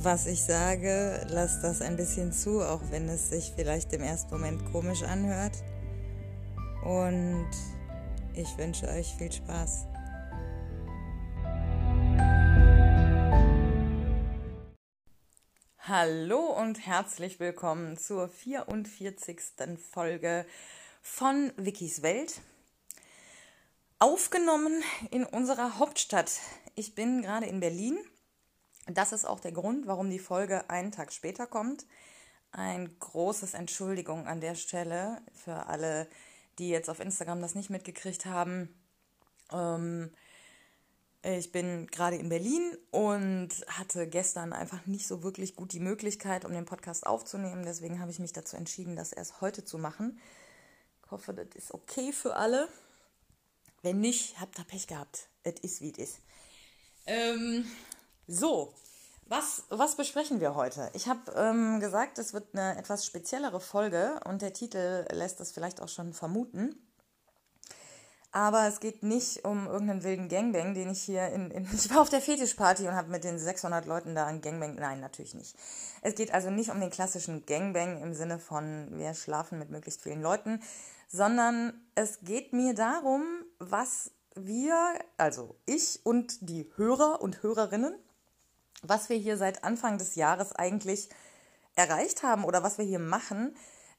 was ich sage, lasst das ein bisschen zu, auch wenn es sich vielleicht im ersten Moment komisch anhört. Und ich wünsche euch viel Spaß. Hallo und herzlich willkommen zur 44. Folge von Wikis Welt. Aufgenommen in unserer Hauptstadt. Ich bin gerade in Berlin das ist auch der Grund, warum die Folge einen Tag später kommt. Ein großes Entschuldigung an der Stelle für alle, die jetzt auf Instagram das nicht mitgekriegt haben. Ähm, ich bin gerade in Berlin und hatte gestern einfach nicht so wirklich gut die Möglichkeit, um den Podcast aufzunehmen. Deswegen habe ich mich dazu entschieden, das erst heute zu machen. Ich hoffe, das ist okay für alle. Wenn nicht, habt ihr Pech gehabt. Es ist, wie es ist. Ähm, so, was, was besprechen wir heute? Ich habe ähm, gesagt, es wird eine etwas speziellere Folge und der Titel lässt das vielleicht auch schon vermuten. Aber es geht nicht um irgendeinen wilden Gangbang, den ich hier in. in ich war auf der Fetischparty und habe mit den 600 Leuten da einen Gangbang. Nein, natürlich nicht. Es geht also nicht um den klassischen Gangbang im Sinne von, wir schlafen mit möglichst vielen Leuten, sondern es geht mir darum, was wir, also ich und die Hörer und Hörerinnen, was wir hier seit Anfang des Jahres eigentlich erreicht haben oder was wir hier machen.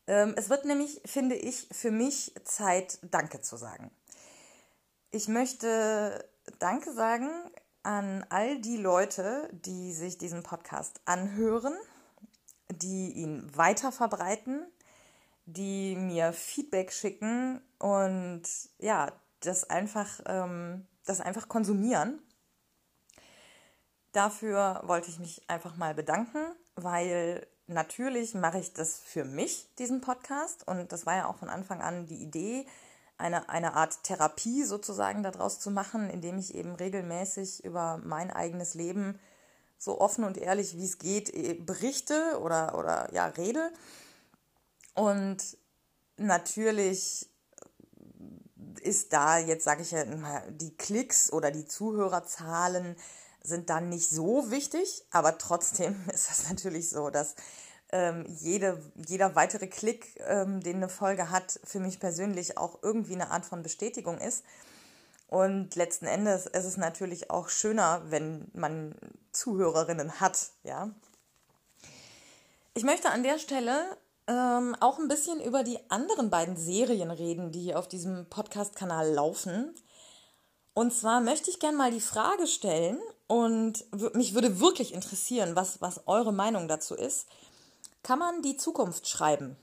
Ähm, es wird nämlich, finde ich, für mich Zeit, Danke zu sagen. Ich möchte Danke sagen an all die Leute, die sich diesen Podcast anhören, die ihn weiter verbreiten, die mir Feedback schicken und ja, das einfach, ähm, das einfach konsumieren. Dafür wollte ich mich einfach mal bedanken, weil natürlich mache ich das für mich, diesen Podcast. Und das war ja auch von Anfang an die Idee, eine, eine Art Therapie sozusagen daraus zu machen, indem ich eben regelmäßig über mein eigenes Leben so offen und ehrlich wie es geht eh, berichte oder, oder ja, rede. Und natürlich ist da jetzt, sage ich ja, die Klicks oder die Zuhörerzahlen sind dann nicht so wichtig, aber trotzdem ist es natürlich so, dass ähm, jede, jeder weitere Klick, ähm, den eine Folge hat, für mich persönlich auch irgendwie eine Art von Bestätigung ist. Und letzten Endes ist es natürlich auch schöner, wenn man Zuhörerinnen hat, ja. Ich möchte an der Stelle ähm, auch ein bisschen über die anderen beiden Serien reden, die auf diesem Podcast-Kanal laufen. Und zwar möchte ich gerne mal die Frage stellen, und mich würde wirklich interessieren, was, was eure Meinung dazu ist. Kann man die Zukunft schreiben?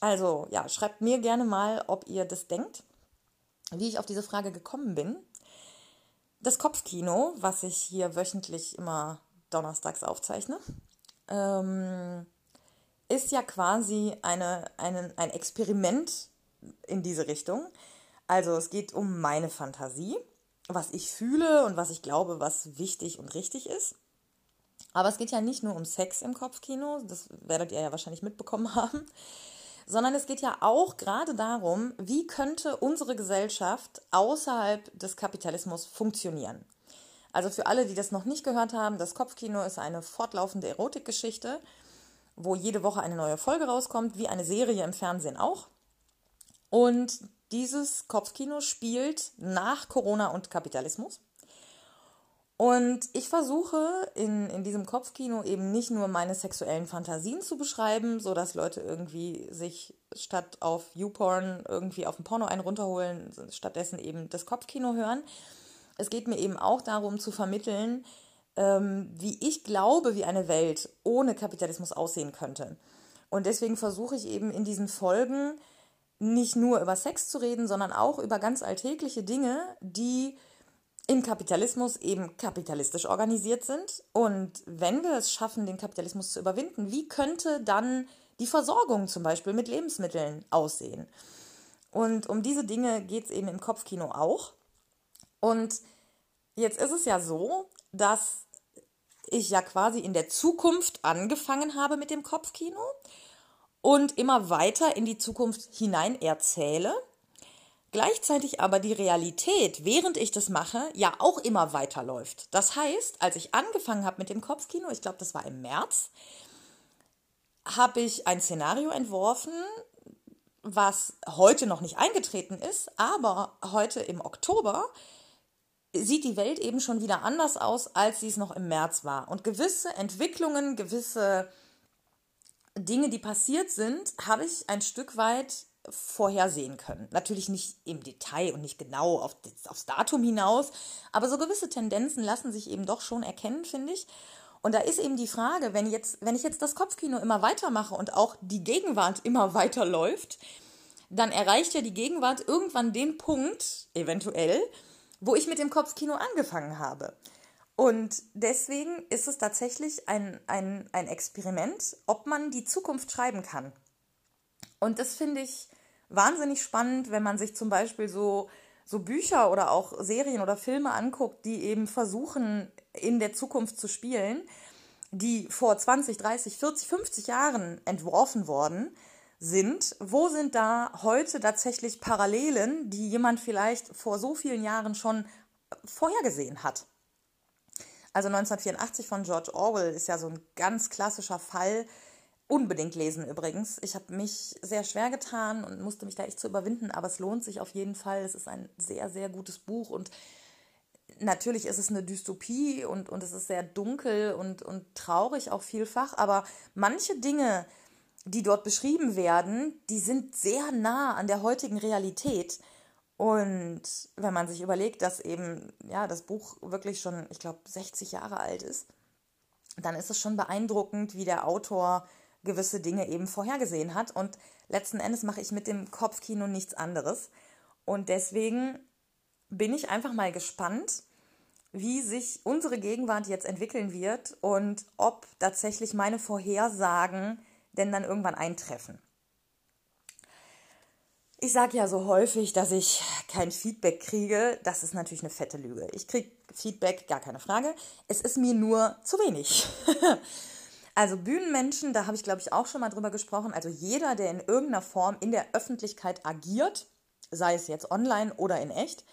Also, ja, schreibt mir gerne mal, ob ihr das denkt, wie ich auf diese Frage gekommen bin. Das Kopfkino, was ich hier wöchentlich immer donnerstags aufzeichne, ähm, ist ja quasi eine, eine, ein Experiment in diese Richtung. Also es geht um meine Fantasie was ich fühle und was ich glaube, was wichtig und richtig ist. Aber es geht ja nicht nur um Sex im Kopfkino, das werdet ihr ja wahrscheinlich mitbekommen haben, sondern es geht ja auch gerade darum, wie könnte unsere Gesellschaft außerhalb des Kapitalismus funktionieren. Also für alle, die das noch nicht gehört haben, das Kopfkino ist eine fortlaufende Erotikgeschichte, wo jede Woche eine neue Folge rauskommt, wie eine Serie im Fernsehen auch. Und dieses Kopfkino spielt nach Corona und Kapitalismus. Und ich versuche in, in diesem Kopfkino eben nicht nur meine sexuellen Fantasien zu beschreiben, sodass Leute irgendwie sich statt auf YouPorn irgendwie auf ein Porno einen runterholen, stattdessen eben das Kopfkino hören. Es geht mir eben auch darum zu vermitteln, ähm, wie ich glaube, wie eine Welt ohne Kapitalismus aussehen könnte. Und deswegen versuche ich eben in diesen Folgen nicht nur über Sex zu reden, sondern auch über ganz alltägliche Dinge, die im Kapitalismus eben kapitalistisch organisiert sind. Und wenn wir es schaffen, den Kapitalismus zu überwinden, wie könnte dann die Versorgung zum Beispiel mit Lebensmitteln aussehen. Und um diese Dinge geht es eben im Kopfkino auch. Und jetzt ist es ja so, dass ich ja quasi in der Zukunft angefangen habe mit dem Kopfkino und immer weiter in die Zukunft hinein erzähle. Gleichzeitig aber die Realität, während ich das mache, ja auch immer weiterläuft. Das heißt, als ich angefangen habe mit dem Kopfkino, ich glaube, das war im März, habe ich ein Szenario entworfen, was heute noch nicht eingetreten ist, aber heute im Oktober sieht die Welt eben schon wieder anders aus, als sie es noch im März war. Und gewisse Entwicklungen, gewisse Dinge, die passiert sind, habe ich ein Stück weit vorhersehen können. Natürlich nicht im Detail und nicht genau auf aufs Datum hinaus, aber so gewisse Tendenzen lassen sich eben doch schon erkennen, finde ich. Und da ist eben die Frage, wenn, jetzt, wenn ich jetzt das Kopfkino immer weitermache und auch die Gegenwart immer weiter läuft, dann erreicht ja die Gegenwart irgendwann den Punkt, eventuell, wo ich mit dem Kopfkino angefangen habe. Und deswegen ist es tatsächlich ein, ein, ein Experiment, ob man die Zukunft schreiben kann. Und das finde ich wahnsinnig spannend, wenn man sich zum Beispiel so, so Bücher oder auch Serien oder Filme anguckt, die eben versuchen, in der Zukunft zu spielen, die vor 20, 30, 40, 50 Jahren entworfen worden sind. Wo sind da heute tatsächlich Parallelen, die jemand vielleicht vor so vielen Jahren schon vorhergesehen hat? Also 1984 von George Orwell ist ja so ein ganz klassischer Fall. Unbedingt lesen übrigens. Ich habe mich sehr schwer getan und musste mich da echt zu überwinden, aber es lohnt sich auf jeden Fall. Es ist ein sehr, sehr gutes Buch und natürlich ist es eine Dystopie und, und es ist sehr dunkel und, und traurig auch vielfach, aber manche Dinge, die dort beschrieben werden, die sind sehr nah an der heutigen Realität. Und wenn man sich überlegt, dass eben ja das Buch wirklich schon, ich glaube, 60 Jahre alt ist, dann ist es schon beeindruckend, wie der Autor gewisse Dinge eben vorhergesehen hat. Und letzten Endes mache ich mit dem Kopfkino nichts anderes. Und deswegen bin ich einfach mal gespannt, wie sich unsere Gegenwart jetzt entwickeln wird und ob tatsächlich meine Vorhersagen denn dann irgendwann eintreffen. Ich sage ja so häufig, dass ich kein Feedback kriege. Das ist natürlich eine fette Lüge. Ich kriege Feedback, gar keine Frage. Es ist mir nur zu wenig. also Bühnenmenschen, da habe ich glaube ich auch schon mal drüber gesprochen. Also jeder, der in irgendeiner Form in der Öffentlichkeit agiert, sei es jetzt online oder in echt,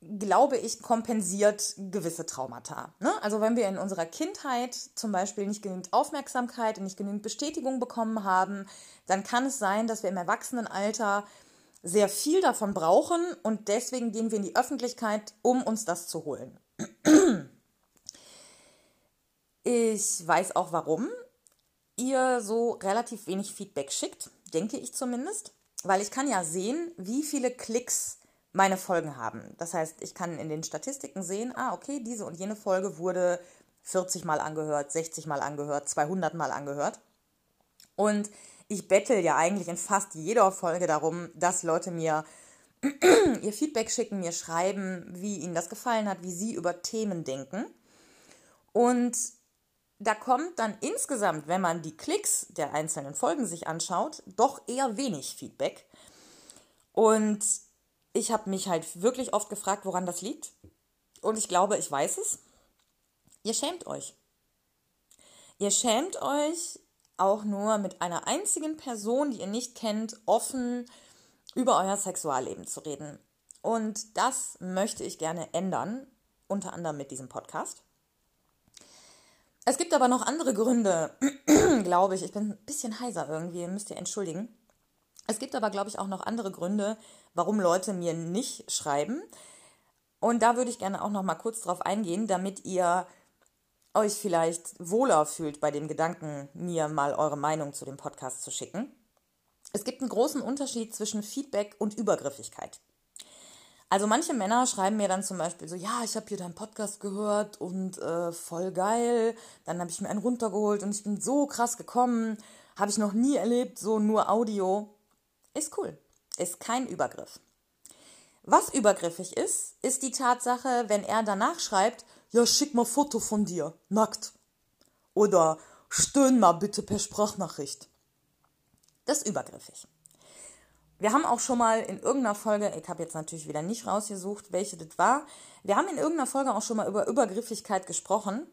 glaube ich, kompensiert gewisse Traumata. Ne? Also wenn wir in unserer Kindheit zum Beispiel nicht genügend Aufmerksamkeit und nicht genügend Bestätigung bekommen haben, dann kann es sein, dass wir im Erwachsenenalter sehr viel davon brauchen und deswegen gehen wir in die Öffentlichkeit, um uns das zu holen. Ich weiß auch warum ihr so relativ wenig Feedback schickt, denke ich zumindest, weil ich kann ja sehen, wie viele Klicks meine Folgen haben. Das heißt, ich kann in den Statistiken sehen, ah, okay, diese und jene Folge wurde 40 Mal angehört, 60 Mal angehört, 200 Mal angehört. Und ich bettel ja eigentlich in fast jeder Folge darum, dass Leute mir ihr Feedback schicken, mir schreiben, wie ihnen das gefallen hat, wie sie über Themen denken. Und da kommt dann insgesamt, wenn man die Klicks der einzelnen Folgen sich anschaut, doch eher wenig Feedback. Und ich habe mich halt wirklich oft gefragt, woran das liegt. Und ich glaube, ich weiß es. Ihr schämt euch. Ihr schämt euch auch nur mit einer einzigen Person, die ihr nicht kennt, offen über euer Sexualleben zu reden. Und das möchte ich gerne ändern, unter anderem mit diesem Podcast. Es gibt aber noch andere Gründe, glaube ich. Ich bin ein bisschen heiser irgendwie, müsst ihr entschuldigen. Es gibt aber, glaube ich, auch noch andere Gründe, warum Leute mir nicht schreiben. Und da würde ich gerne auch noch mal kurz drauf eingehen, damit ihr euch vielleicht wohler fühlt bei dem Gedanken, mir mal eure Meinung zu dem Podcast zu schicken. Es gibt einen großen Unterschied zwischen Feedback und Übergriffigkeit. Also manche Männer schreiben mir dann zum Beispiel so, ja, ich habe hier deinen Podcast gehört und äh, voll geil. Dann habe ich mir einen runtergeholt und ich bin so krass gekommen. Habe ich noch nie erlebt, so nur Audio. Ist cool ist kein Übergriff. Was übergriffig ist, ist die Tatsache, wenn er danach schreibt, ja, schick mal Foto von dir, nackt. Oder stöhn mal bitte per Sprachnachricht. Das ist übergriffig. Wir haben auch schon mal in irgendeiner Folge, ich habe jetzt natürlich wieder nicht rausgesucht, welche das war, wir haben in irgendeiner Folge auch schon mal über Übergriffigkeit gesprochen.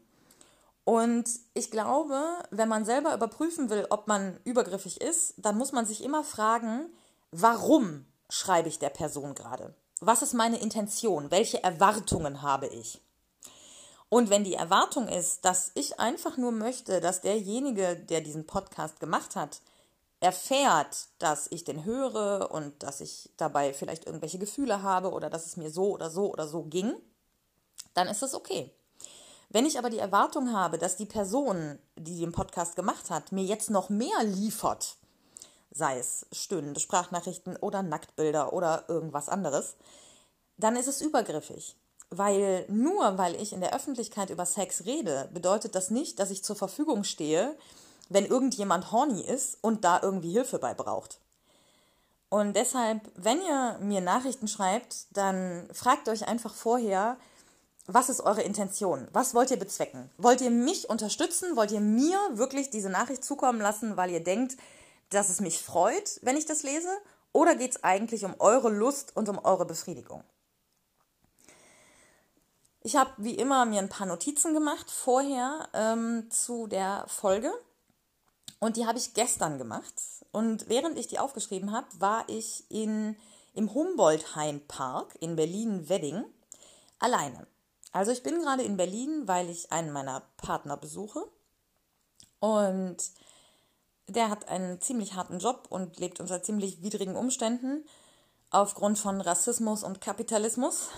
Und ich glaube, wenn man selber überprüfen will, ob man übergriffig ist, dann muss man sich immer fragen, warum schreibe ich der Person gerade? Was ist meine Intention? Welche Erwartungen habe ich? Und wenn die Erwartung ist, dass ich einfach nur möchte, dass derjenige, der diesen Podcast gemacht hat, erfährt, dass ich den höre und dass ich dabei vielleicht irgendwelche Gefühle habe oder dass es mir so oder so oder so ging, dann ist das okay. Wenn ich aber die Erwartung habe, dass die Person, die den Podcast gemacht hat, mir jetzt noch mehr liefert, sei es stöhnende Sprachnachrichten oder Nacktbilder oder irgendwas anderes, dann ist es übergriffig. Weil nur weil ich in der Öffentlichkeit über Sex rede, bedeutet das nicht, dass ich zur Verfügung stehe, wenn irgendjemand horny ist und da irgendwie Hilfe bei braucht. Und deshalb, wenn ihr mir Nachrichten schreibt, dann fragt euch einfach vorher, was ist eure Intention? Was wollt ihr bezwecken? Wollt ihr mich unterstützen? Wollt ihr mir wirklich diese Nachricht zukommen lassen, weil ihr denkt, dass es mich freut, wenn ich das lese? Oder geht es eigentlich um eure Lust und um eure Befriedigung? Ich habe wie immer mir ein paar Notizen gemacht vorher ähm, zu der Folge und die habe ich gestern gemacht. Und während ich die aufgeschrieben habe, war ich in, im Humboldt-Hain-Park in Berlin-Wedding alleine. Also ich bin gerade in Berlin, weil ich einen meiner Partner besuche. Und der hat einen ziemlich harten Job und lebt unter ziemlich widrigen Umständen aufgrund von Rassismus und Kapitalismus.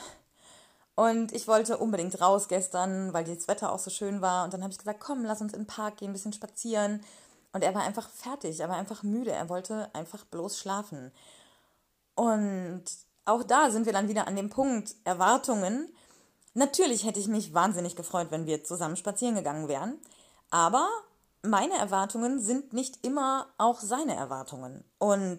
Und ich wollte unbedingt raus gestern, weil das Wetter auch so schön war. Und dann habe ich gesagt, komm, lass uns in den Park gehen, ein bisschen spazieren. Und er war einfach fertig, er war einfach müde, er wollte einfach bloß schlafen. Und auch da sind wir dann wieder an dem Punkt Erwartungen. Natürlich hätte ich mich wahnsinnig gefreut, wenn wir zusammen spazieren gegangen wären. Aber meine Erwartungen sind nicht immer auch seine Erwartungen. Und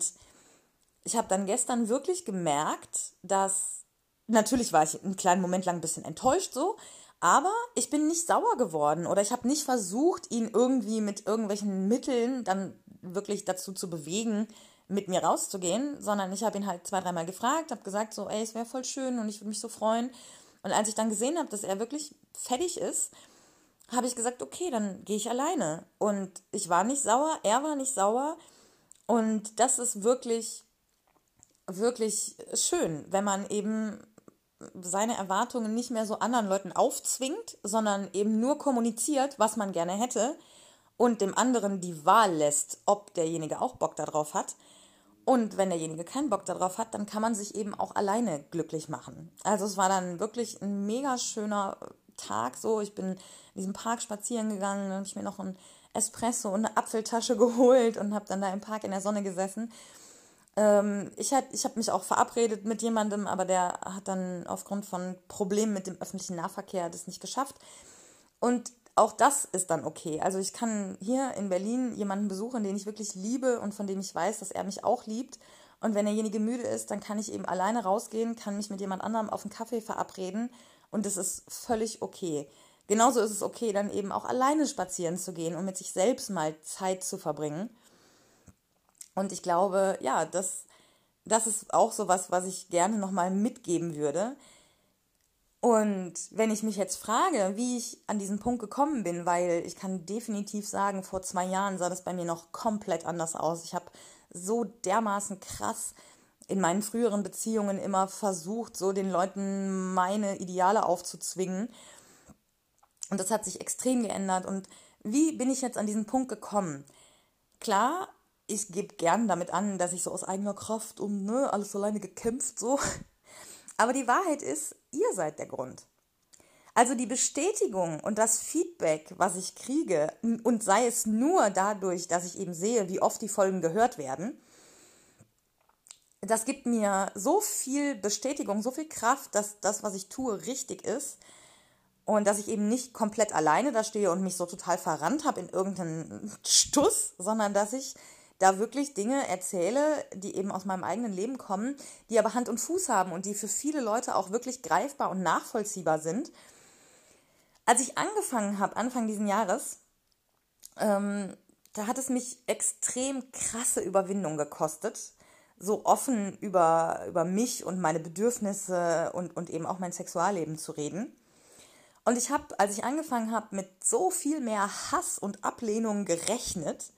ich habe dann gestern wirklich gemerkt, dass natürlich war ich einen kleinen Moment lang ein bisschen enttäuscht so, aber ich bin nicht sauer geworden oder ich habe nicht versucht, ihn irgendwie mit irgendwelchen Mitteln dann wirklich dazu zu bewegen, mit mir rauszugehen, sondern ich habe ihn halt zwei, dreimal gefragt, habe gesagt so, ey, es wäre voll schön und ich würde mich so freuen. Und als ich dann gesehen habe, dass er wirklich fertig ist, habe ich gesagt, okay, dann gehe ich alleine. Und ich war nicht sauer, er war nicht sauer. Und das ist wirklich, wirklich schön, wenn man eben seine Erwartungen nicht mehr so anderen Leuten aufzwingt, sondern eben nur kommuniziert, was man gerne hätte und dem anderen die Wahl lässt, ob derjenige auch Bock darauf hat. Und wenn derjenige keinen Bock darauf hat, dann kann man sich eben auch alleine glücklich machen. Also es war dann wirklich ein mega schöner Tag so. Ich bin in diesem Park spazieren gegangen, habe ich mir noch ein Espresso und eine Apfeltasche geholt und habe dann da im Park in der Sonne gesessen ähm, ich ich habe mich auch verabredet mit jemandem, aber der hat dann aufgrund von Problemen mit dem öffentlichen Nahverkehr das nicht geschafft. Und auch das ist dann okay. Also ich kann hier in Berlin jemanden besuchen, den ich wirklich liebe und von dem ich weiß, dass er mich auch liebt. Und wenn derjenige müde ist, dann kann ich eben alleine rausgehen, kann mich mit jemand anderem auf einen Kaffee verabreden und das ist völlig okay. Genauso ist es okay, dann eben auch alleine spazieren zu gehen und mit sich selbst mal Zeit zu verbringen. Und ich glaube, ja, das, das ist auch so was, was ich gerne nochmal mitgeben würde. Und wenn ich mich jetzt frage, wie ich an diesen Punkt gekommen bin, weil ich kann definitiv sagen, vor zwei Jahren sah das bei mir noch komplett anders aus. Ich habe so dermaßen krass in meinen früheren Beziehungen immer versucht, so den Leuten meine Ideale aufzuzwingen. Und das hat sich extrem geändert. Und wie bin ich jetzt an diesen Punkt gekommen? Klar, ich gebe gern damit an, dass ich so aus eigener Kraft und ne, alles alleine gekämpft so. Aber die Wahrheit ist, ihr seid der Grund. Also die Bestätigung und das Feedback, was ich kriege, und sei es nur dadurch, dass ich eben sehe, wie oft die Folgen gehört werden, das gibt mir so viel Bestätigung, so viel Kraft, dass das, was ich tue, richtig ist. Und dass ich eben nicht komplett alleine da stehe und mich so total verrannt habe in irgendeinen Stuss, sondern dass ich da wirklich Dinge erzähle, die eben aus meinem eigenen Leben kommen, die aber Hand und Fuß haben und die für viele Leute auch wirklich greifbar und nachvollziehbar sind. Als ich angefangen habe, Anfang diesen Jahres, ähm, da hat es mich extrem krasse Überwindung gekostet, so offen über, über mich und meine Bedürfnisse und, und eben auch mein Sexualleben zu reden. Und ich habe, als ich angefangen habe, mit so viel mehr Hass und Ablehnung gerechnet.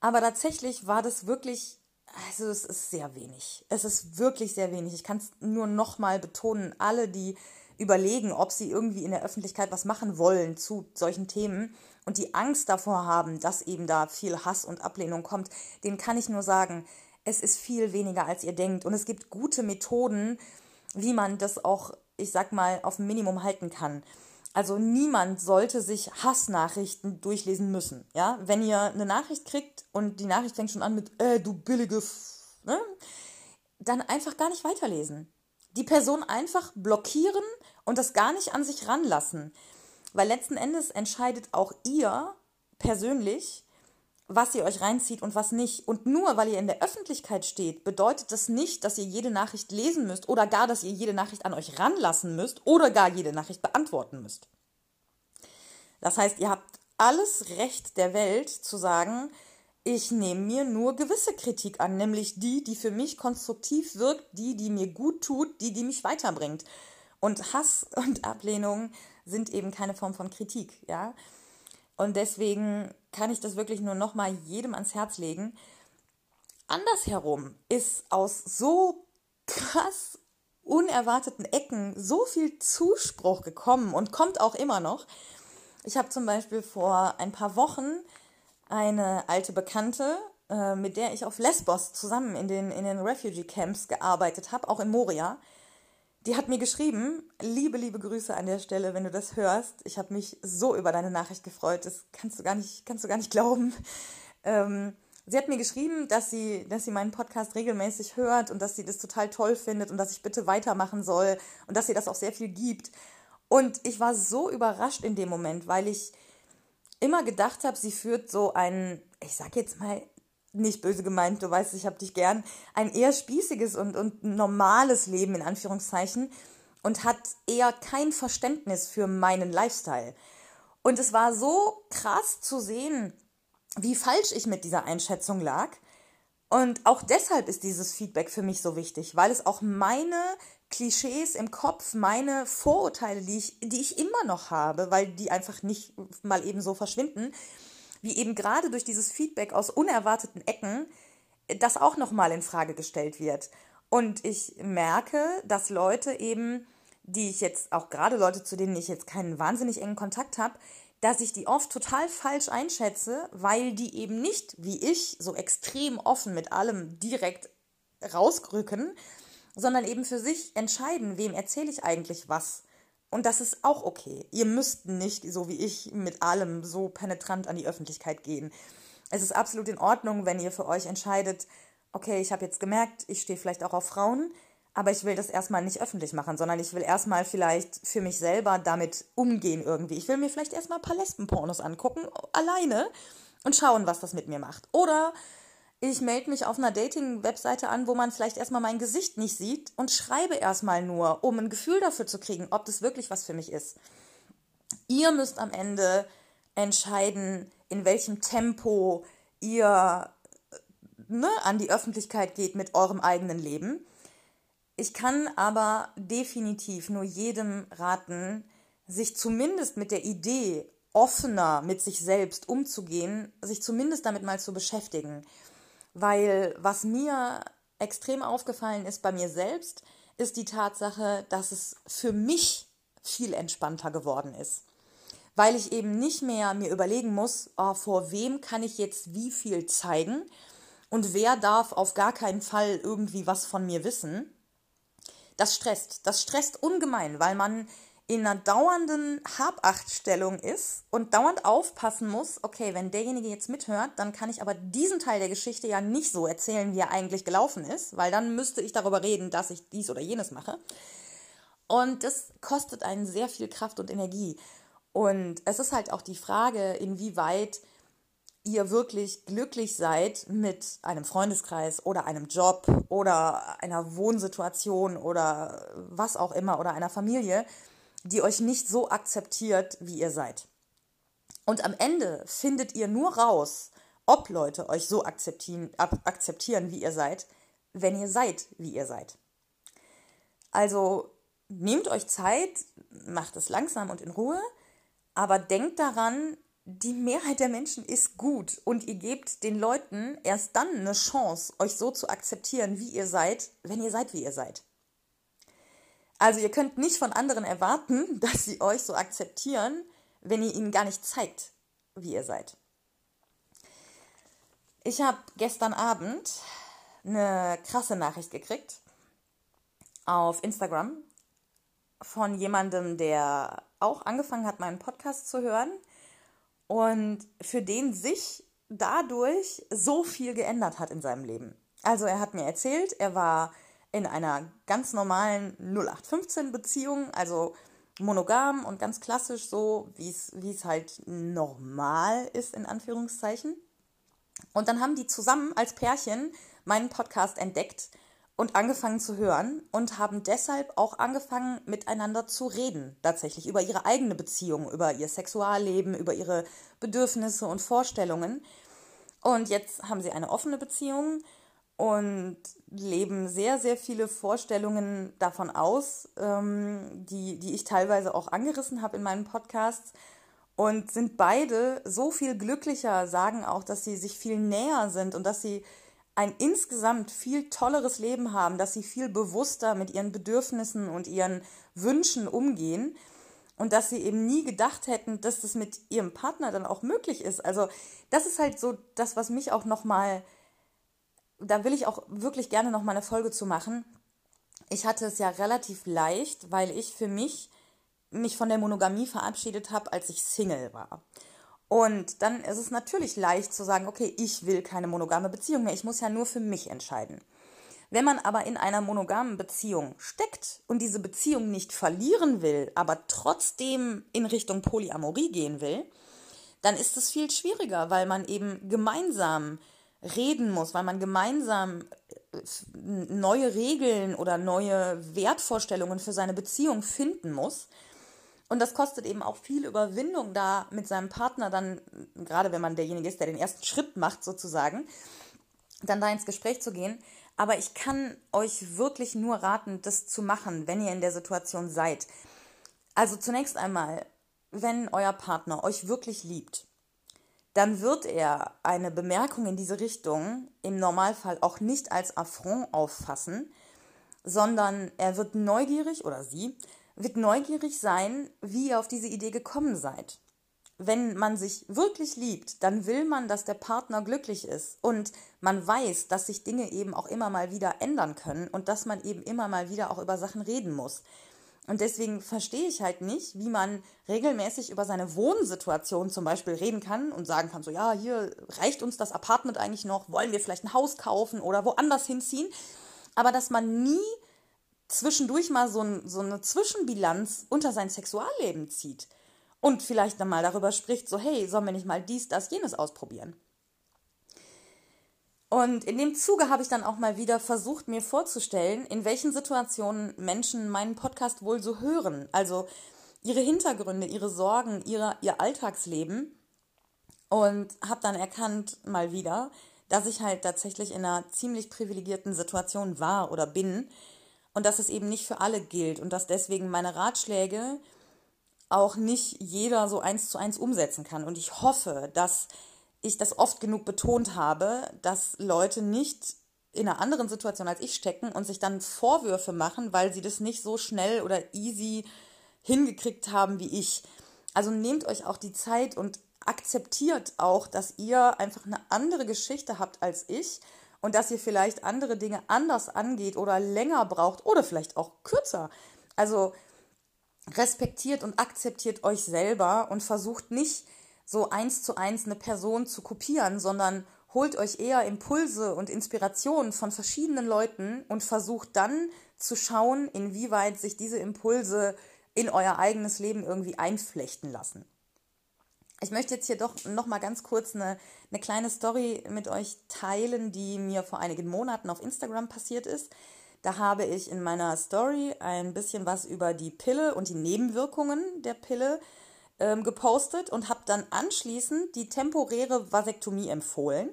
Aber tatsächlich war das wirklich, also es ist sehr wenig. Es ist wirklich sehr wenig. Ich kann es nur nochmal betonen, alle, die überlegen, ob sie irgendwie in der Öffentlichkeit was machen wollen zu solchen Themen und die Angst davor haben, dass eben da viel Hass und Ablehnung kommt, denen kann ich nur sagen, es ist viel weniger, als ihr denkt. Und es gibt gute Methoden, wie man das auch, ich sag mal, auf ein Minimum halten kann. Also niemand sollte sich Hassnachrichten durchlesen müssen. Ja, wenn ihr eine Nachricht kriegt und die Nachricht fängt schon an mit, äh, du billige, F ne? dann einfach gar nicht weiterlesen. Die Person einfach blockieren und das gar nicht an sich ranlassen. Weil letzten Endes entscheidet auch ihr persönlich, was ihr euch reinzieht und was nicht. Und nur weil ihr in der Öffentlichkeit steht, bedeutet das nicht, dass ihr jede Nachricht lesen müsst oder gar, dass ihr jede Nachricht an euch ranlassen müsst oder gar jede Nachricht beantworten müsst. Das heißt, ihr habt alles Recht der Welt zu sagen, ich nehme mir nur gewisse Kritik an, nämlich die, die für mich konstruktiv wirkt, die, die mir gut tut, die, die mich weiterbringt. Und Hass und Ablehnung sind eben keine Form von Kritik, ja. Und deswegen kann ich das wirklich nur noch mal jedem ans Herz legen. Andersherum ist aus so krass unerwarteten Ecken so viel Zuspruch gekommen und kommt auch immer noch. Ich habe zum Beispiel vor ein paar Wochen eine alte Bekannte, äh, mit der ich auf Lesbos zusammen in den, in den Refugee Camps gearbeitet habe, auch in Moria, die hat mir geschrieben, liebe, liebe Grüße an der Stelle, wenn du das hörst. Ich habe mich so über deine Nachricht gefreut, das kannst du gar nicht, kannst du gar nicht glauben. Ähm, sie hat mir geschrieben, dass sie, dass sie meinen Podcast regelmäßig hört und dass sie das total toll findet und dass ich bitte weitermachen soll und dass sie das auch sehr viel gibt. Und ich war so überrascht in dem Moment, weil ich immer gedacht habe, sie führt so einen, ich sag jetzt mal, nicht böse gemeint, du weißt, ich habe dich gern, ein eher spießiges und, und normales Leben in Anführungszeichen und hat eher kein Verständnis für meinen Lifestyle. Und es war so krass zu sehen, wie falsch ich mit dieser Einschätzung lag. Und auch deshalb ist dieses Feedback für mich so wichtig, weil es auch meine Klischees im Kopf, meine Vorurteile, die ich, die ich immer noch habe, weil die einfach nicht mal eben so verschwinden, wie eben gerade durch dieses Feedback aus unerwarteten Ecken äh, das auch nochmal in Frage gestellt wird. Und ich merke, dass Leute eben, die ich jetzt, auch gerade Leute, zu denen ich jetzt keinen wahnsinnig engen Kontakt habe, dass ich die oft total falsch einschätze, weil die eben nicht, wie ich, so extrem offen mit allem direkt rausrücken, sondern eben für sich entscheiden, wem erzähle ich eigentlich was und das ist auch okay. Ihr müsst nicht, so wie ich, mit allem so penetrant an die Öffentlichkeit gehen. Es ist absolut in Ordnung, wenn ihr für euch entscheidet, okay, ich habe jetzt gemerkt, ich stehe vielleicht auch auf Frauen, aber ich will das erstmal nicht öffentlich machen, sondern ich will erstmal vielleicht für mich selber damit umgehen irgendwie. Ich will mir vielleicht erstmal ein paar Lesbenpornos angucken, alleine, und schauen, was das mit mir macht. Oder ich melde mich auf einer Dating-Webseite an, wo man vielleicht erstmal mein Gesicht nicht sieht und schreibe erstmal nur, um ein Gefühl dafür zu kriegen, ob das wirklich was für mich ist. Ihr müsst am Ende entscheiden, in welchem Tempo ihr ne, an die Öffentlichkeit geht mit eurem eigenen Leben. Ich kann aber definitiv nur jedem raten, sich zumindest mit der Idee, offener mit sich selbst umzugehen, sich zumindest damit mal zu beschäftigen. Weil was mir extrem aufgefallen ist bei mir selbst, ist die Tatsache, dass es für mich viel entspannter geworden ist. Weil ich eben nicht mehr mir überlegen muss, oh, vor wem kann ich jetzt wie viel zeigen und wer darf auf gar keinen Fall irgendwie was von mir wissen. Das stresst. Das stresst ungemein, weil man in einer dauernden Habachtstellung ist und dauernd aufpassen muss, okay, wenn derjenige jetzt mithört, dann kann ich aber diesen Teil der Geschichte ja nicht so erzählen, wie er eigentlich gelaufen ist, weil dann müsste ich darüber reden, dass ich dies oder jenes mache. Und das kostet einen sehr viel Kraft und Energie. Und es ist halt auch die Frage, inwieweit ihr wirklich glücklich seid mit einem Freundeskreis oder einem Job oder einer Wohnsituation oder was auch immer oder einer Familie die euch nicht so akzeptiert, wie ihr seid. Und am Ende findet ihr nur raus, ob Leute euch so akzeptieren, akzeptieren, wie ihr seid, wenn ihr seid, wie ihr seid. Also nehmt euch Zeit, macht es langsam und in Ruhe, aber denkt daran, die Mehrheit der Menschen ist gut und ihr gebt den Leuten erst dann eine Chance, euch so zu akzeptieren, wie ihr seid, wenn ihr seid, wie ihr seid. Also ihr könnt nicht von anderen erwarten, dass sie euch so akzeptieren, wenn ihr ihnen gar nicht zeigt, wie ihr seid. Ich habe gestern Abend eine krasse Nachricht gekriegt auf Instagram von jemandem, der auch angefangen hat, meinen Podcast zu hören und für den sich dadurch so viel geändert hat in seinem Leben. Also er hat mir erzählt, er war in einer ganz normalen 0815 Beziehung, also monogam und ganz klassisch so, wie es halt normal ist, in Anführungszeichen. Und dann haben die zusammen als Pärchen meinen Podcast entdeckt und angefangen zu hören und haben deshalb auch angefangen miteinander zu reden, tatsächlich über ihre eigene Beziehung, über ihr Sexualleben, über ihre Bedürfnisse und Vorstellungen. Und jetzt haben sie eine offene Beziehung und leben sehr, sehr viele Vorstellungen davon aus, ähm, die, die ich teilweise auch angerissen habe in meinen Podcasts. Und sind beide so viel glücklicher, sagen auch, dass sie sich viel näher sind und dass sie ein insgesamt viel tolleres Leben haben, dass sie viel bewusster mit ihren Bedürfnissen und ihren Wünschen umgehen und dass sie eben nie gedacht hätten, dass das mit ihrem Partner dann auch möglich ist. Also das ist halt so das, was mich auch nochmal, da will ich auch wirklich gerne nochmal eine Folge zu machen. Ich hatte es ja relativ leicht, weil ich für mich mich von der Monogamie verabschiedet habe, als ich Single war. Und dann ist es natürlich leicht zu sagen, okay, ich will keine monogame Beziehung mehr, ich muss ja nur für mich entscheiden. Wenn man aber in einer monogamen Beziehung steckt und diese Beziehung nicht verlieren will, aber trotzdem in Richtung Polyamorie gehen will, dann ist es viel schwieriger, weil man eben gemeinsam reden muss, weil man gemeinsam äh, neue Regeln oder neue Wertvorstellungen für seine Beziehung finden muss. Und das kostet eben auch viel Überwindung, da mit seinem Partner dann, gerade wenn man derjenige ist, der den ersten Schritt macht sozusagen, dann da ins Gespräch zu gehen. Aber ich kann euch wirklich nur raten, das zu machen, wenn ihr in der Situation seid. Also zunächst einmal, wenn euer Partner euch wirklich liebt, dann wird er eine Bemerkung in diese Richtung im Normalfall auch nicht als Affront auffassen, sondern er wird neugierig oder sie wird neugierig sein, wie ihr auf diese Idee gekommen seid. Wenn man sich wirklich liebt, dann will man, dass der Partner glücklich ist und man weiß, dass sich Dinge eben auch immer mal wieder ändern können und dass man eben immer mal wieder auch über Sachen reden muss. Und deswegen verstehe ich halt nicht, wie man regelmäßig über seine Wohnsituation zum Beispiel reden kann und sagen kann, so ja, hier reicht uns das Apartment eigentlich noch, wollen wir vielleicht ein Haus kaufen oder woanders hinziehen. Aber dass man nie zwischendurch mal so, ein, so eine Zwischenbilanz unter sein Sexualleben zieht und vielleicht dann mal darüber spricht, so hey, sollen wir nicht mal dies, das, jenes ausprobieren? Und in dem Zuge habe ich dann auch mal wieder versucht, mir vorzustellen, in welchen Situationen Menschen meinen Podcast wohl so hören. Also ihre Hintergründe, ihre Sorgen, ihre, ihr Alltagsleben. Und habe dann erkannt, mal wieder, dass ich halt tatsächlich in einer ziemlich privilegierten Situation war oder bin, und dass es eben nicht für alle gilt und dass deswegen meine Ratschläge auch nicht jeder so eins zu eins umsetzen kann. Und ich hoffe, dass ich das oft genug betont habe, dass Leute nicht in einer anderen Situation als ich stecken und sich dann Vorwürfe machen, weil sie das nicht so schnell oder easy hingekriegt haben wie ich. Also nehmt euch auch die Zeit und akzeptiert auch, dass ihr einfach eine andere Geschichte habt als ich und dass ihr vielleicht andere Dinge anders angeht oder länger braucht oder vielleicht auch kürzer. Also respektiert und akzeptiert euch selber und versucht nicht so eins zu eins eine Person zu kopieren, sondern holt euch eher Impulse und Inspirationen von verschiedenen Leuten und versucht dann zu schauen, inwieweit sich diese Impulse in euer eigenes Leben irgendwie einflechten lassen. Ich möchte jetzt hier doch noch mal ganz kurz eine, eine kleine Story mit euch teilen, die mir vor einigen Monaten auf Instagram passiert ist. Da habe ich in meiner Story ein bisschen was über die Pille und die Nebenwirkungen der Pille ähm, gepostet und habe dann anschließend die temporäre Vasektomie empfohlen.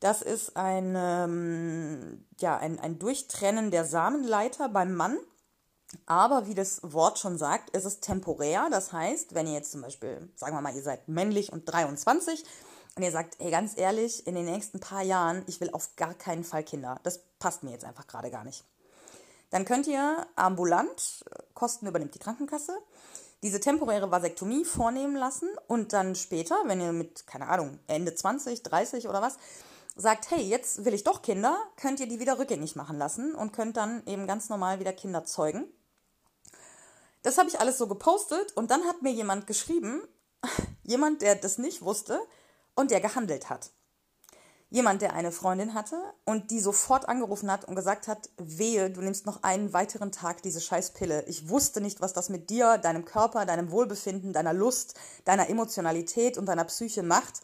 Das ist ein, ähm, ja, ein, ein Durchtrennen der Samenleiter beim Mann. Aber wie das Wort schon sagt, ist es temporär. Das heißt, wenn ihr jetzt zum Beispiel, sagen wir mal, ihr seid männlich und 23 und ihr sagt, hey, ganz ehrlich, in den nächsten paar Jahren, ich will auf gar keinen Fall Kinder. Das passt mir jetzt einfach gerade gar nicht. Dann könnt ihr ambulant, Kosten übernimmt die Krankenkasse, diese temporäre Vasektomie vornehmen lassen und dann später, wenn ihr mit, keine Ahnung, Ende 20, 30 oder was, sagt, hey, jetzt will ich doch Kinder, könnt ihr die wieder rückgängig machen lassen und könnt dann eben ganz normal wieder Kinder zeugen. Das habe ich alles so gepostet und dann hat mir jemand geschrieben, jemand, der das nicht wusste und der gehandelt hat. Jemand, der eine Freundin hatte und die sofort angerufen hat und gesagt hat, wehe, du nimmst noch einen weiteren Tag diese Scheißpille. Ich wusste nicht, was das mit dir, deinem Körper, deinem Wohlbefinden, deiner Lust, deiner Emotionalität und deiner Psyche macht.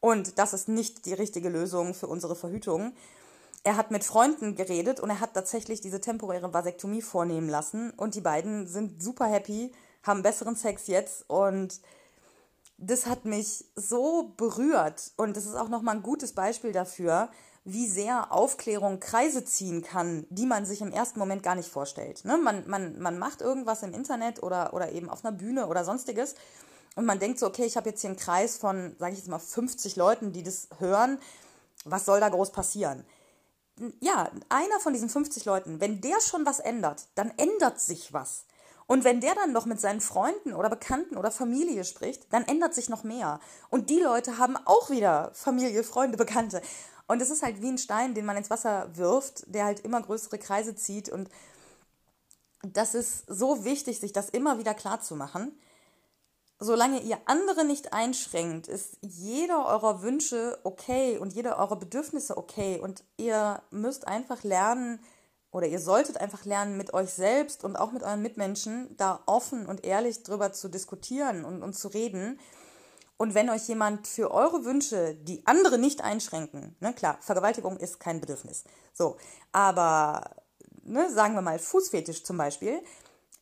Und das ist nicht die richtige Lösung für unsere Verhütung. Er hat mit Freunden geredet und er hat tatsächlich diese temporäre Vasektomie vornehmen lassen. Und die beiden sind super happy, haben besseren Sex jetzt. Und das hat mich so berührt. Und das ist auch nochmal ein gutes Beispiel dafür, wie sehr Aufklärung Kreise ziehen kann, die man sich im ersten Moment gar nicht vorstellt. Ne? Man, man, man macht irgendwas im Internet oder, oder eben auf einer Bühne oder sonstiges und man denkt so, okay, ich habe jetzt hier einen Kreis von, sage ich jetzt mal, 50 Leuten, die das hören. Was soll da groß passieren? Ja, einer von diesen 50 Leuten, wenn der schon was ändert, dann ändert sich was. Und wenn der dann noch mit seinen Freunden oder Bekannten oder Familie spricht, dann ändert sich noch mehr. Und die Leute haben auch wieder Familie, Freunde, Bekannte. Und es ist halt wie ein Stein, den man ins Wasser wirft, der halt immer größere Kreise zieht. Und das ist so wichtig, sich das immer wieder klar zu machen solange ihr andere nicht einschränkt, ist jeder eurer Wünsche okay und jeder eurer Bedürfnisse okay. Und ihr müsst einfach lernen, oder ihr solltet einfach lernen, mit euch selbst und auch mit euren Mitmenschen da offen und ehrlich drüber zu diskutieren und, und zu reden. Und wenn euch jemand für eure Wünsche, die andere nicht einschränken, ne, klar, Vergewaltigung ist kein Bedürfnis. So, aber ne, sagen wir mal Fußfetisch zum Beispiel,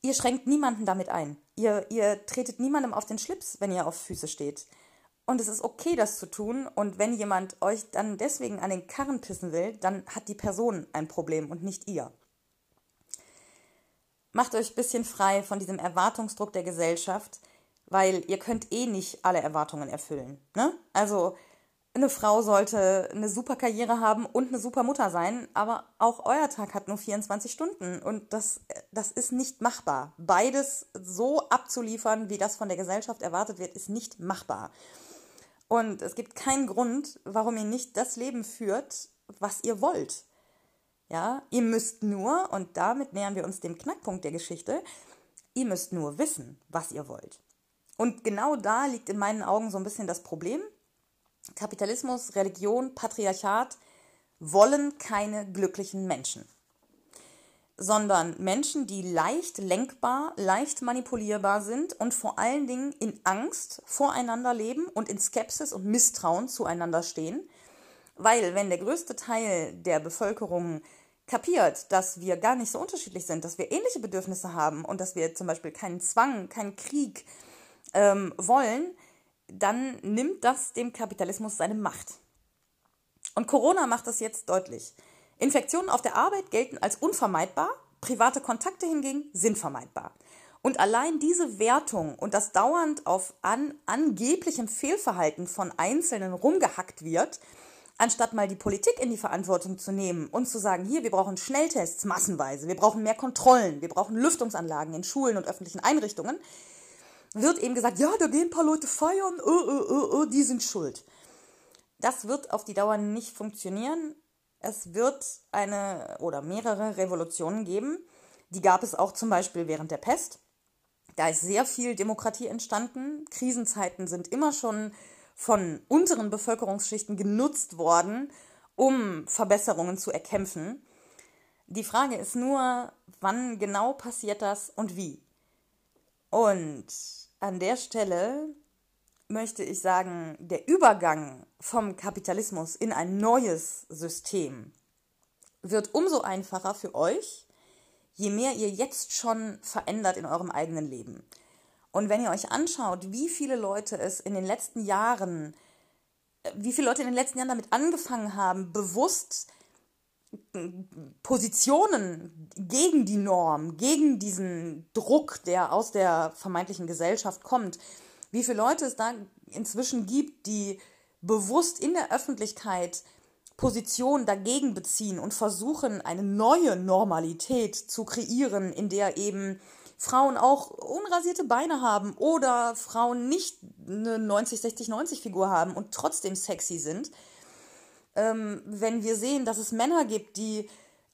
ihr schränkt niemanden damit ein. Ihr, ihr tretet niemandem auf den Schlips, wenn ihr auf Füße steht. Und es ist okay, das zu tun. Und wenn jemand euch dann deswegen an den Karren pissen will, dann hat die Person ein Problem und nicht ihr. Macht euch ein bisschen frei von diesem Erwartungsdruck der Gesellschaft, weil ihr könnt eh nicht alle Erwartungen erfüllen. Ne? Also eine Frau sollte eine super Karriere haben und eine super Mutter sein, aber auch euer Tag hat nur 24 Stunden und das, das ist nicht machbar. Beides so abzuliefern, wie das von der Gesellschaft erwartet wird, ist nicht machbar. Und es gibt keinen Grund, warum ihr nicht das Leben führt, was ihr wollt. Ja, ihr müsst nur, und damit nähern wir uns dem Knackpunkt der Geschichte, ihr müsst nur wissen, was ihr wollt. Und genau da liegt in meinen Augen so ein bisschen das Problem. Kapitalismus, Religion, Patriarchat wollen keine glücklichen Menschen, sondern Menschen, die leicht lenkbar, leicht manipulierbar sind und vor allen Dingen in Angst voreinander leben und in Skepsis und Misstrauen zueinander stehen. Weil wenn der größte Teil der Bevölkerung kapiert, dass wir gar nicht so unterschiedlich sind, dass wir ähnliche Bedürfnisse haben und dass wir zum Beispiel keinen Zwang, keinen Krieg ähm, wollen, dann nimmt das dem Kapitalismus seine Macht. Und Corona macht das jetzt deutlich. Infektionen auf der Arbeit gelten als unvermeidbar, private Kontakte hingegen sind vermeidbar. Und allein diese Wertung und das dauernd auf an, angeblichem Fehlverhalten von Einzelnen rumgehackt wird, anstatt mal die Politik in die Verantwortung zu nehmen und zu sagen, hier, wir brauchen Schnelltests massenweise, wir brauchen mehr Kontrollen, wir brauchen Lüftungsanlagen in Schulen und öffentlichen Einrichtungen, wird eben gesagt, ja, da gehen ein paar Leute feiern, uh, uh, uh, die sind schuld. Das wird auf die Dauer nicht funktionieren. Es wird eine oder mehrere Revolutionen geben. Die gab es auch zum Beispiel während der Pest. Da ist sehr viel Demokratie entstanden. Krisenzeiten sind immer schon von unteren Bevölkerungsschichten genutzt worden, um Verbesserungen zu erkämpfen. Die Frage ist nur, wann genau passiert das und wie. Und an der Stelle möchte ich sagen, der Übergang vom Kapitalismus in ein neues System wird umso einfacher für euch, je mehr ihr jetzt schon verändert in eurem eigenen Leben. Und wenn ihr euch anschaut, wie viele Leute es in den letzten Jahren, äh, wie viele Leute in den letzten Jahren damit angefangen haben, bewusst äh, Positionen gegen die Norm, gegen diesen Druck, der aus der vermeintlichen Gesellschaft kommt, wie viele Leute es da inzwischen gibt, die bewusst in der Öffentlichkeit Position dagegen beziehen und versuchen, eine neue Normalität zu kreieren, in der eben Frauen auch unrasierte Beine haben oder Frauen nicht eine 90, 60, 90 Figur haben und trotzdem sexy sind. Ähm, wenn wir sehen, dass es Männer gibt, die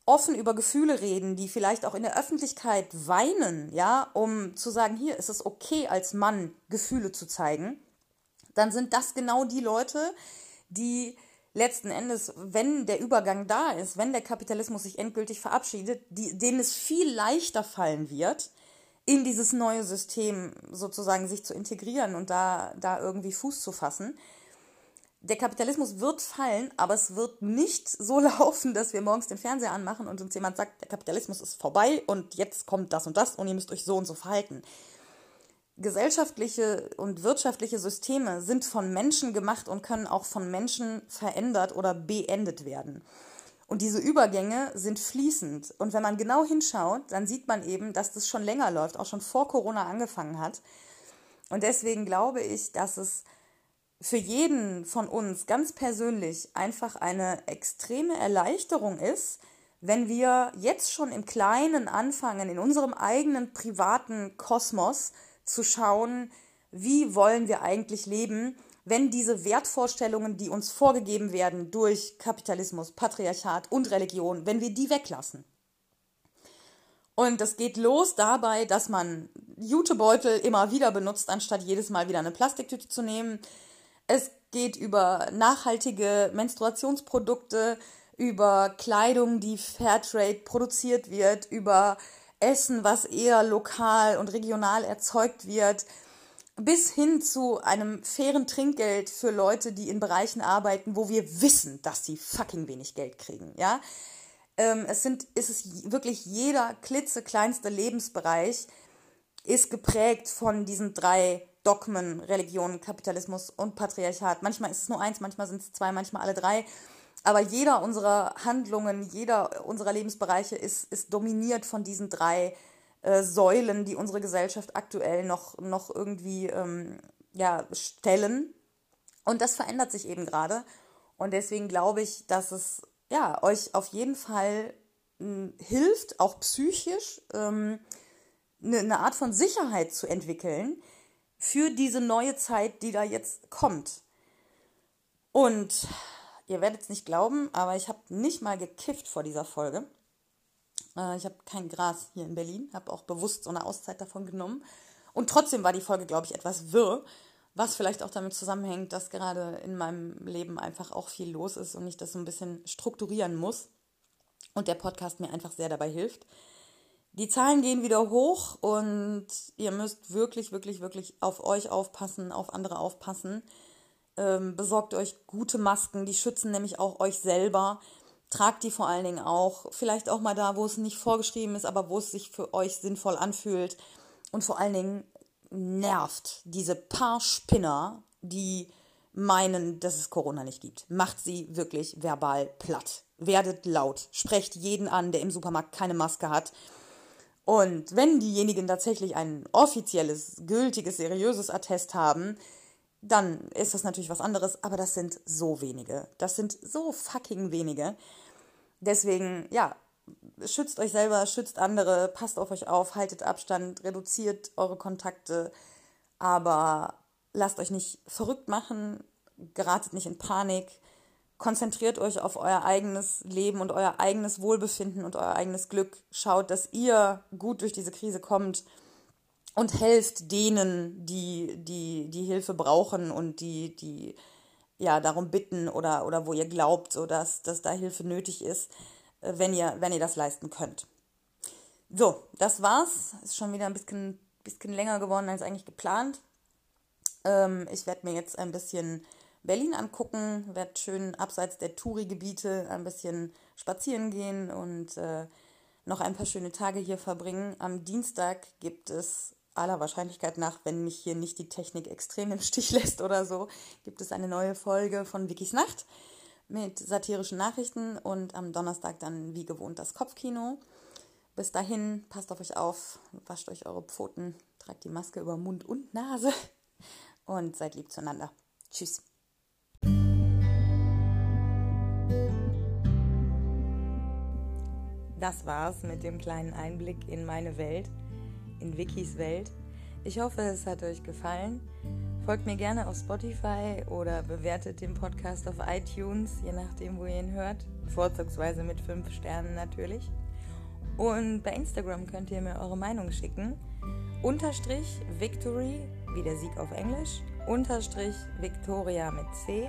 offen über Gefühle reden, die vielleicht auch in der Öffentlichkeit weinen, ja, um zu sagen, hier ist es okay, als Mann Gefühle zu zeigen, dann sind das genau die Leute, die letzten Endes, wenn der Übergang da ist, wenn der Kapitalismus sich endgültig verabschiedet, die, denen es viel leichter fallen wird, in dieses neue System sozusagen sich zu integrieren und da, da irgendwie Fuß zu fassen. Der Kapitalismus wird fallen, aber es wird nicht so laufen, dass wir morgens den Fernseher anmachen und uns jemand sagt, der Kapitalismus ist vorbei und jetzt kommt das und das und ihr müsst euch so und so verhalten. Gesellschaftliche und wirtschaftliche Systeme sind von Menschen gemacht und können auch von Menschen verändert oder beendet werden. Und diese Übergänge sind fließend. Und wenn man genau hinschaut, dann sieht man eben, dass das schon länger läuft, auch schon vor Corona angefangen hat. Und deswegen glaube ich, dass es für jeden von uns ganz persönlich einfach eine extreme Erleichterung ist, wenn wir jetzt schon im Kleinen anfangen, in unserem eigenen privaten Kosmos zu schauen, wie wollen wir eigentlich leben wenn diese Wertvorstellungen, die uns vorgegeben werden durch Kapitalismus, Patriarchat und Religion, wenn wir die weglassen. Und das geht los dabei, dass man Jutebeutel immer wieder benutzt, anstatt jedes Mal wieder eine Plastiktüte zu nehmen. Es geht über nachhaltige Menstruationsprodukte, über Kleidung, die Fairtrade produziert wird, über Essen, was eher lokal und regional erzeugt wird, bis hin zu einem fairen Trinkgeld für Leute, die in Bereichen arbeiten, wo wir wissen, dass sie fucking wenig Geld kriegen, ja. Ähm, es sind, ist es wirklich jeder klitzekleinste Lebensbereich ist geprägt von diesen drei Dogmen, Religion, Kapitalismus und Patriarchat. Manchmal ist es nur eins, manchmal sind es zwei, manchmal alle drei. Aber jeder unserer Handlungen, jeder unserer Lebensbereiche ist, ist dominiert von diesen drei äh, Säulen, die unsere Gesellschaft aktuell noch, noch irgendwie ähm, ja, stellen. Und das verändert sich eben gerade. Und deswegen glaube ich, dass es ja, euch auf jeden Fall hm, hilft, auch psychisch ähm, eine, eine Art von Sicherheit zu entwickeln für diese neue Zeit, die da jetzt kommt. Und ihr werdet es nicht glauben, aber ich habe nicht mal gekifft vor dieser Folge. Äh, ich habe kein Gras hier in Berlin, habe auch bewusst so eine Auszeit davon genommen. Und trotzdem war die Folge, glaube ich, etwas wirr, was vielleicht auch damit zusammenhängt, dass gerade in meinem Leben einfach auch viel los ist und ich das so ein bisschen strukturieren muss. Und der Podcast mir einfach sehr dabei hilft. Die Zahlen gehen wieder hoch und ihr müsst wirklich, wirklich, wirklich auf euch aufpassen, auf andere aufpassen. Ähm, besorgt euch gute Masken, die schützen nämlich auch euch selber. Tragt die vor allen Dingen auch, vielleicht auch mal da, wo es nicht vorgeschrieben ist, aber wo es sich für euch sinnvoll anfühlt. Und vor allen Dingen nervt diese paar Spinner, die meinen, dass es Corona nicht gibt. Macht sie wirklich verbal platt. Werdet laut. Sprecht jeden an, der im Supermarkt keine Maske hat. Und wenn diejenigen tatsächlich ein offizielles, gültiges, seriöses Attest haben, dann ist das natürlich was anderes, aber das sind so wenige. Das sind so fucking wenige. Deswegen, ja, schützt euch selber, schützt andere, passt auf euch auf, haltet Abstand, reduziert eure Kontakte, aber lasst euch nicht verrückt machen, geratet nicht in Panik, konzentriert euch auf euer eigenes Leben und euer eigenes Wohlbefinden und euer eigenes Glück. Schaut, dass ihr gut durch diese Krise kommt und helft denen, die, die, die Hilfe brauchen und die, die ja, darum bitten oder, oder wo ihr glaubt, so dass, dass da Hilfe nötig ist, äh, wenn ihr, wenn ihr das leisten könnt. So, das war's. Ist schon wieder ein bisschen, bisschen länger geworden als eigentlich geplant. Ähm, ich werde mir jetzt ein bisschen Berlin angucken, werde schön abseits der Touri-Gebiete ein bisschen spazieren gehen und äh, noch ein paar schöne Tage hier verbringen. Am Dienstag gibt es aller Wahrscheinlichkeit nach, wenn mich hier nicht die Technik extrem im Stich lässt oder so, gibt es eine neue Folge von Wikis Nacht mit satirischen Nachrichten und am Donnerstag dann wie gewohnt das Kopfkino. Bis dahin, passt auf euch auf, wascht euch eure Pfoten, tragt die Maske über Mund und Nase und seid lieb zueinander. Tschüss. Das war's mit dem kleinen Einblick in meine Welt, in Wikis Welt. Ich hoffe, es hat euch gefallen. Folgt mir gerne auf Spotify oder bewertet den Podcast auf iTunes, je nachdem, wo ihr ihn hört. Vorzugsweise mit 5 Sternen natürlich. Und bei Instagram könnt ihr mir eure Meinung schicken. Unterstrich Victory, wie der Sieg auf Englisch. Unterstrich Victoria mit C.